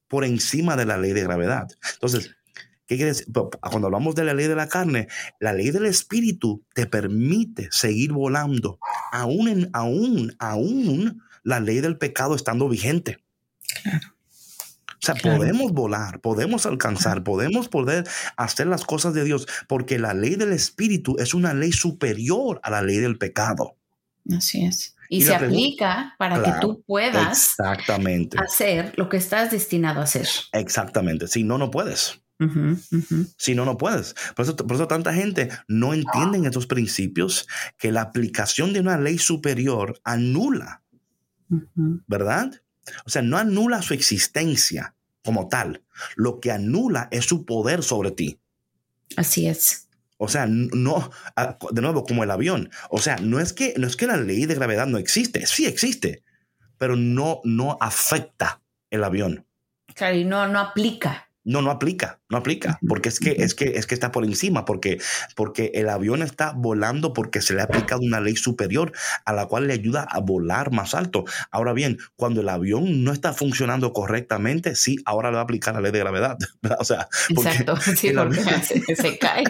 por encima de la ley de gravedad. Entonces, ¿qué quiere decir? P- Cuando hablamos de la ley de la carne, la ley del espíritu te permite seguir volando, aún, en, aún, aún la ley del pecado estando vigente. O sea, Claro. podemos volar, podemos alcanzar, podemos poder hacer las cosas de Dios, porque la ley del Espíritu es una ley superior a la ley del pecado. Así es. Y, Y se aplica para Claro. que tú puedas Exactamente, hacer lo que estás destinado a hacer. exactamente. Si no, no puedes. Si no, no puedes. Por eso, por eso tanta gente no entienden estos principios, que la aplicación de una ley superior anula. ¿verdad? O sea, no anula su existencia como tal. Lo que anula es su poder sobre ti. Así es. O sea, no, de nuevo, como el avión. O sea, no es que, no es que la ley de gravedad no existe, sí existe, pero no, no afecta el avión. Claro, y no, no aplica. No, no aplica, no aplica, porque es que, es que, es que está por encima, porque, porque el avión está volando porque se le ha aplicado una ley superior a la cual le ayuda a volar más alto. Ahora bien, cuando el avión no está funcionando correctamente, sí, ahora le va a aplicar la ley de gravedad. O sea, porque- Exacto. Sí, el porque avión- se, se cae.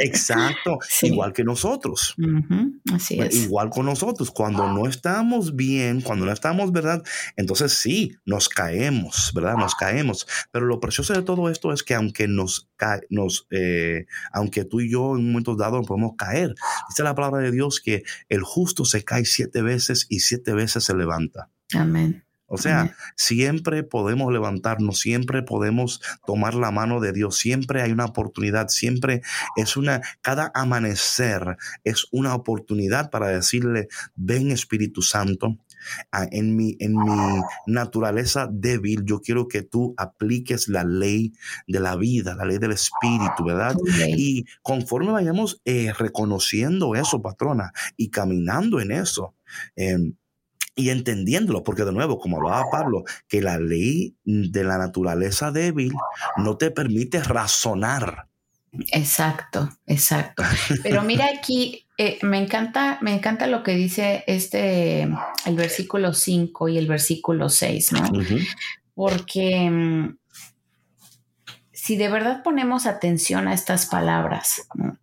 exacto, Sí. igual que nosotros. Así es. Igual con nosotros, cuando no estamos bien, cuando no estamos, ¿verdad? Entonces sí, nos caemos, ¿verdad? Nos caemos. Pero lo precioso de todo esto es que aunque nos, nos eh, aunque tú y yo en momentos dados podemos caer, dice la palabra de Dios que el justo se cae siete veces y siete veces se levanta. Amén. O sea, Amén. siempre podemos levantarnos, siempre podemos tomar la mano de Dios, siempre hay una oportunidad, siempre es una, cada amanecer es una oportunidad para decirle, ven Espíritu Santo, ah, en mi, en mi naturaleza débil, yo quiero que tú apliques la ley de la vida, la ley del Espíritu, ¿verdad? Y conforme vayamos eh, reconociendo eso, patrona, y caminando en eso, em, y entendiéndolo, porque de nuevo, como hablaba Pablo, que la ley de la naturaleza débil no te permite razonar. Exacto, exacto. Pero mira aquí, eh, me encanta, me encanta lo que dice este, el versículo 5 y el versículo 6, ¿no? Porque mm, si de verdad ponemos atención a estas palabras, ¿no?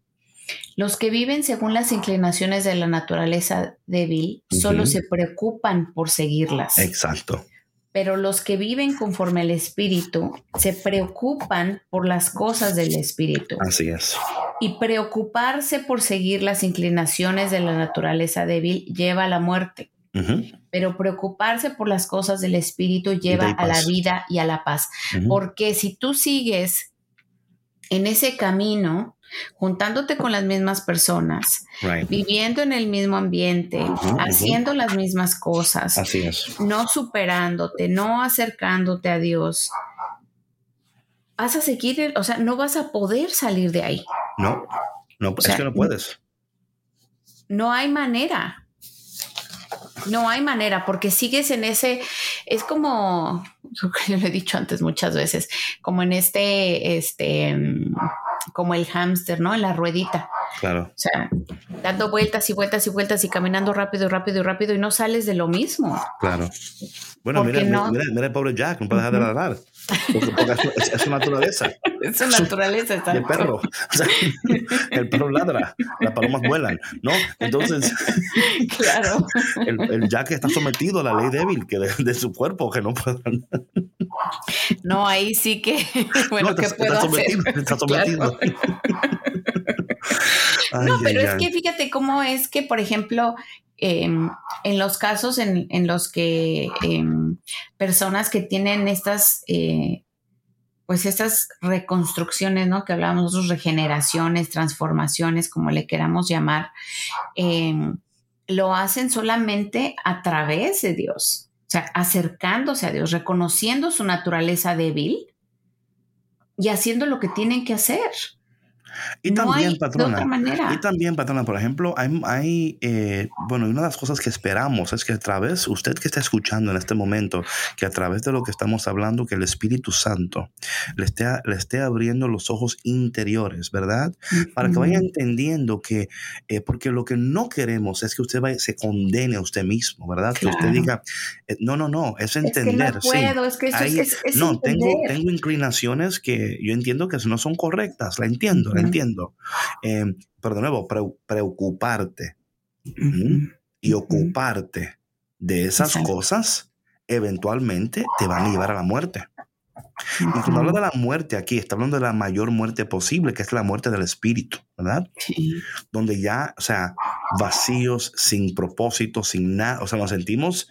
los que viven según las inclinaciones de la naturaleza débil solo se preocupan por seguirlas. Exacto. Pero los que viven conforme al espíritu se preocupan por las cosas del espíritu. Así es. Y preocuparse por seguir las inclinaciones de la naturaleza débil lleva a la muerte, pero preocuparse por las cosas del espíritu lleva a la vida y a la paz. Porque si tú sigues en ese camino, juntándote con las mismas personas, Right. viviendo en el mismo ambiente, haciendo las mismas cosas, Así es. no superándote, no acercándote a Dios, vas a seguir, o sea, no vas a poder salir de ahí. No, no, es sea, que no puedes. No hay manera. No hay manera porque sigues en ese, es como, yo lo he dicho antes muchas veces, como en este, este, como el hámster, ¿no? En la ruedita. Claro. O sea, dando vueltas y vueltas y vueltas y caminando rápido y rápido y rápido y no sales de lo mismo. Claro. Bueno, mira, mira, mira, el pobre Jack, no puede dejar de ladrar. Es, su naturaleza. Es su naturaleza. Está el perro. O sea, el perro ladra, las palomas vuelan, ¿no? Entonces, claro. El, el, Jack está sometido a la ley débil que de, su cuerpo, que no puede. No, ahí sí que, bueno, no, ¿qué puedo está sometido, hacer? Está sometido. no, pero es que fíjate cómo es que, por ejemplo, em, en los casos en, los que em, personas que tienen estas, eh, pues estas reconstrucciones, ¿no? Que hablábamos nosotros, regeneraciones, transformaciones, como le queramos llamar, em, lo hacen solamente a través de Dios, o sea, acercándose a Dios, reconociendo su naturaleza débil y haciendo lo que tienen que hacer. Y también, patrona, y también, patrona, por ejemplo, hay, hay eh, bueno, una de las cosas que esperamos es que a través, usted que está escuchando en este momento, que a través de lo que estamos hablando, que el Espíritu Santo le esté, le esté abriendo los ojos interiores, ¿verdad? Para que vaya entendiendo que, eh, porque lo que no queremos es que usted vaya, se condene a usted mismo, ¿verdad? Que usted diga, eh, no, no, no, es entender. Es que no puedo, es que eso es, es, No, tengo, tengo inclinaciones que yo entiendo que no son correctas, la entiendo, la entiendo. Eh, pero de nuevo, preocuparte y ocuparte de esas cosas eventualmente te van a llevar a la muerte. Y cuando habla de la muerte aquí, está hablando de la mayor muerte posible, que es la muerte del espíritu, ¿verdad? Sí. Donde ya, o sea, vacíos, sin propósito, sin nada, o sea, nos sentimos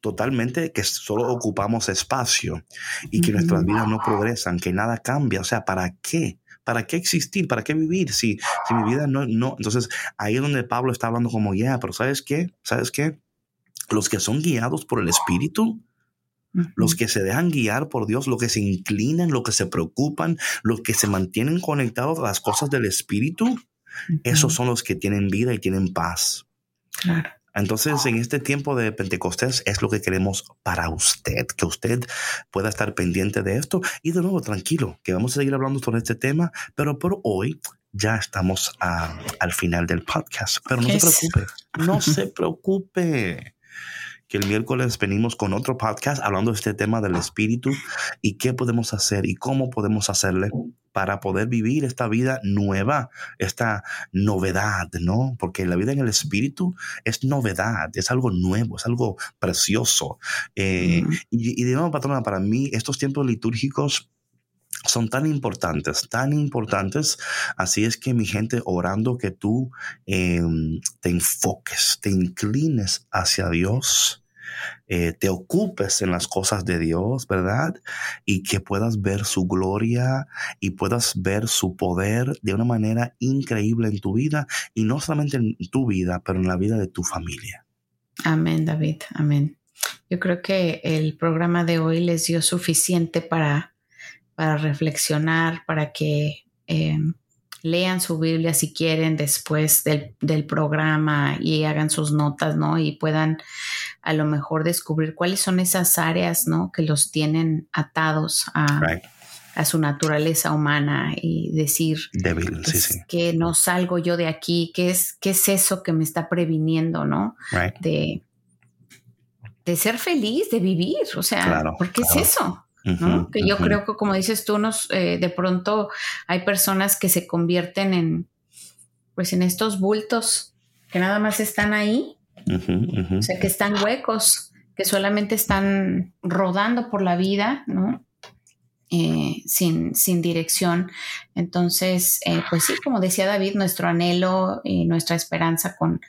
totalmente que solo ocupamos espacio y que nuestras vidas no progresan, que nada cambia, o sea, ¿para qué? ¿Para qué existir? ¿Para qué vivir? Si, si mi vida no, no. Entonces, ahí es donde Pablo está hablando como, ya, pero ¿sabes qué? ¿Sabes qué? Los que son guiados por el Espíritu, los que se dejan guiar por Dios, los que se inclinan, los que se preocupan, los que se mantienen conectados a las cosas del Espíritu, esos son los que tienen vida y tienen paz. Claro. Entonces, en este tiempo de Pentecostés es lo que queremos para usted, que usted pueda estar pendiente de esto. Y de nuevo, tranquilo, que vamos a seguir hablando sobre este tema, pero por hoy ya estamos al final del podcast. Pero no se preocupe, no se preocupe que el miércoles venimos con otro podcast hablando de este tema del espíritu y qué podemos hacer y cómo podemos hacerle para poder vivir esta vida nueva, esta novedad, ¿no? Porque la vida en el espíritu es novedad, es algo nuevo, es algo precioso. Eh, y, y de nuevo, patrona, para mí estos tiempos litúrgicos son tan importantes, tan importantes. Así es que mi gente, orando que tú em, te enfoques, te inclines hacia Dios, eh, te ocupes en las cosas de Dios, ¿verdad? Y que puedas ver su gloria y puedas ver su poder de una manera increíble en tu vida y no solamente en tu vida, pero en la vida de tu familia. Amén, David, amén. Yo creo que el programa de hoy les dio suficiente para para reflexionar, para que em, lean su Biblia si quieren después del, programa y hagan sus notas, ¿no? Y puedan a lo mejor descubrir cuáles son esas áreas, ¿no? Que los tienen atados a, a su naturaleza humana y decir Débil, sí, que no salgo yo de aquí, ¿qué es, qué es eso que me está previniendo, ¿no? De, de ser feliz, de vivir, o sea, ¿por qué es eso? Que yo creo que como dices tú, nos, eh, de pronto hay personas que se convierten en, pues en estos bultos que nada más están ahí, o sea, que están huecos, que solamente están rodando por la vida, ¿no? Eh, sin, sin, dirección. Entonces, eh, pues sí, como decía David, nuestro anhelo y nuestra esperanza con,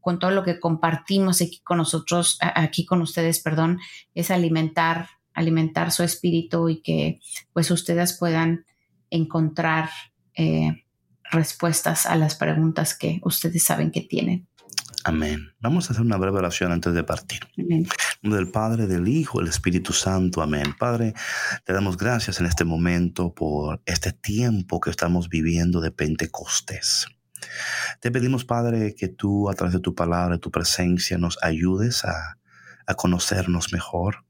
con todo lo que compartimos aquí con nosotros, aquí con ustedes, perdón, es alimentar alimentar su espíritu y que pues ustedes puedan encontrar eh, respuestas a las preguntas que ustedes saben que tienen. Amén. Vamos a hacer una breve oración antes de partir. Amén. Del Padre, del Hijo, del Espíritu Santo. Amén. Padre, te damos gracias en este momento por este tiempo que estamos viviendo de Pentecostés. Te pedimos, Padre, que tú a través de tu palabra, de tu presencia, nos ayudes a, a conocernos mejor,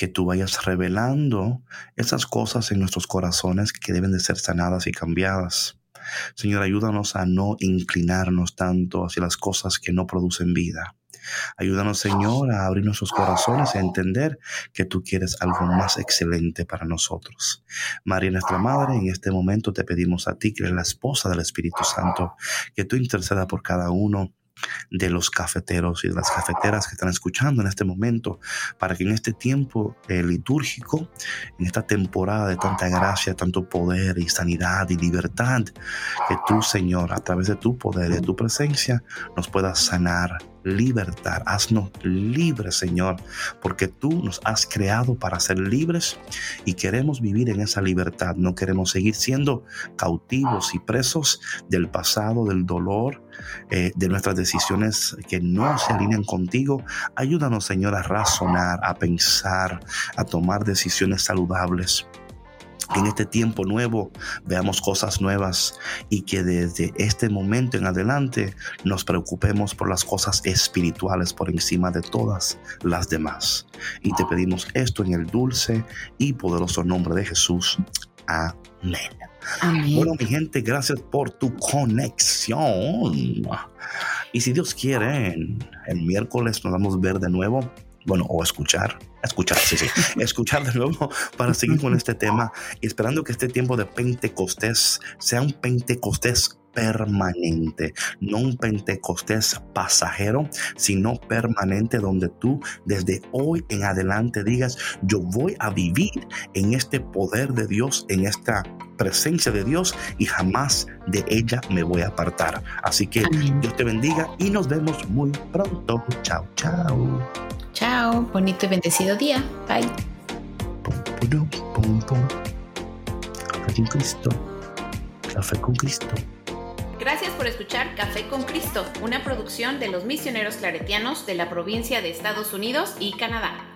que tú vayas revelando esas cosas en nuestros corazones que deben de ser sanadas y cambiadas. Señor, ayúdanos a no inclinarnos tanto hacia las cosas que no producen vida. Ayúdanos, Señor, a abrir nuestros corazones a entender que tú quieres algo más excelente para nosotros. María, nuestra Madre, en este momento te pedimos a ti, que eres la esposa del Espíritu Santo, que tú interceda por cada uno de los cafeteros y de las cafeteras que están escuchando en este momento, para que en este tiempo eh, litúrgico, en esta temporada de tanta gracia, tanto poder y sanidad y libertad, que tú, Señor, a través de tu poder y de tu presencia, nos puedas sanar, libertad. Haznos libres, Señor, porque tú nos has creado para ser libres y queremos vivir en esa libertad. No queremos seguir siendo cautivos y presos del pasado, del dolor, eh, de nuestras decisiones que no se alinean contigo. Ayúdanos, Señor, a razonar, a pensar, a tomar decisiones saludables en este tiempo nuevo veamos cosas nuevas y que desde este momento en adelante nos preocupemos por las cosas espirituales por encima de todas las demás. Y te pedimos esto en el dulce y poderoso nombre de Jesús. Amén. Bueno, mi gente, gracias por tu conexión. Y si Dios quiere, el miércoles nos vamos a ver de nuevo bueno, o escuchar, escuchar, sí, sí, escuchar de nuevo para seguir con este tema esperando que este tiempo de Pentecostés sea un Pentecostés permanente, no un Pentecostés pasajero, sino permanente donde tú desde hoy en adelante digas, yo voy a vivir en este poder de Dios, en esta presencia de Dios y jamás de ella me voy a apartar. Así que Dios te bendiga y nos vemos muy pronto. Chao, chao. Chao, bonito y bendecido día. Bye. Café con Cristo. Café con Cristo. Gracias por escuchar Café con Cristo, una producción de los misioneros claretianos de la provincia de Estados Unidos y Canadá.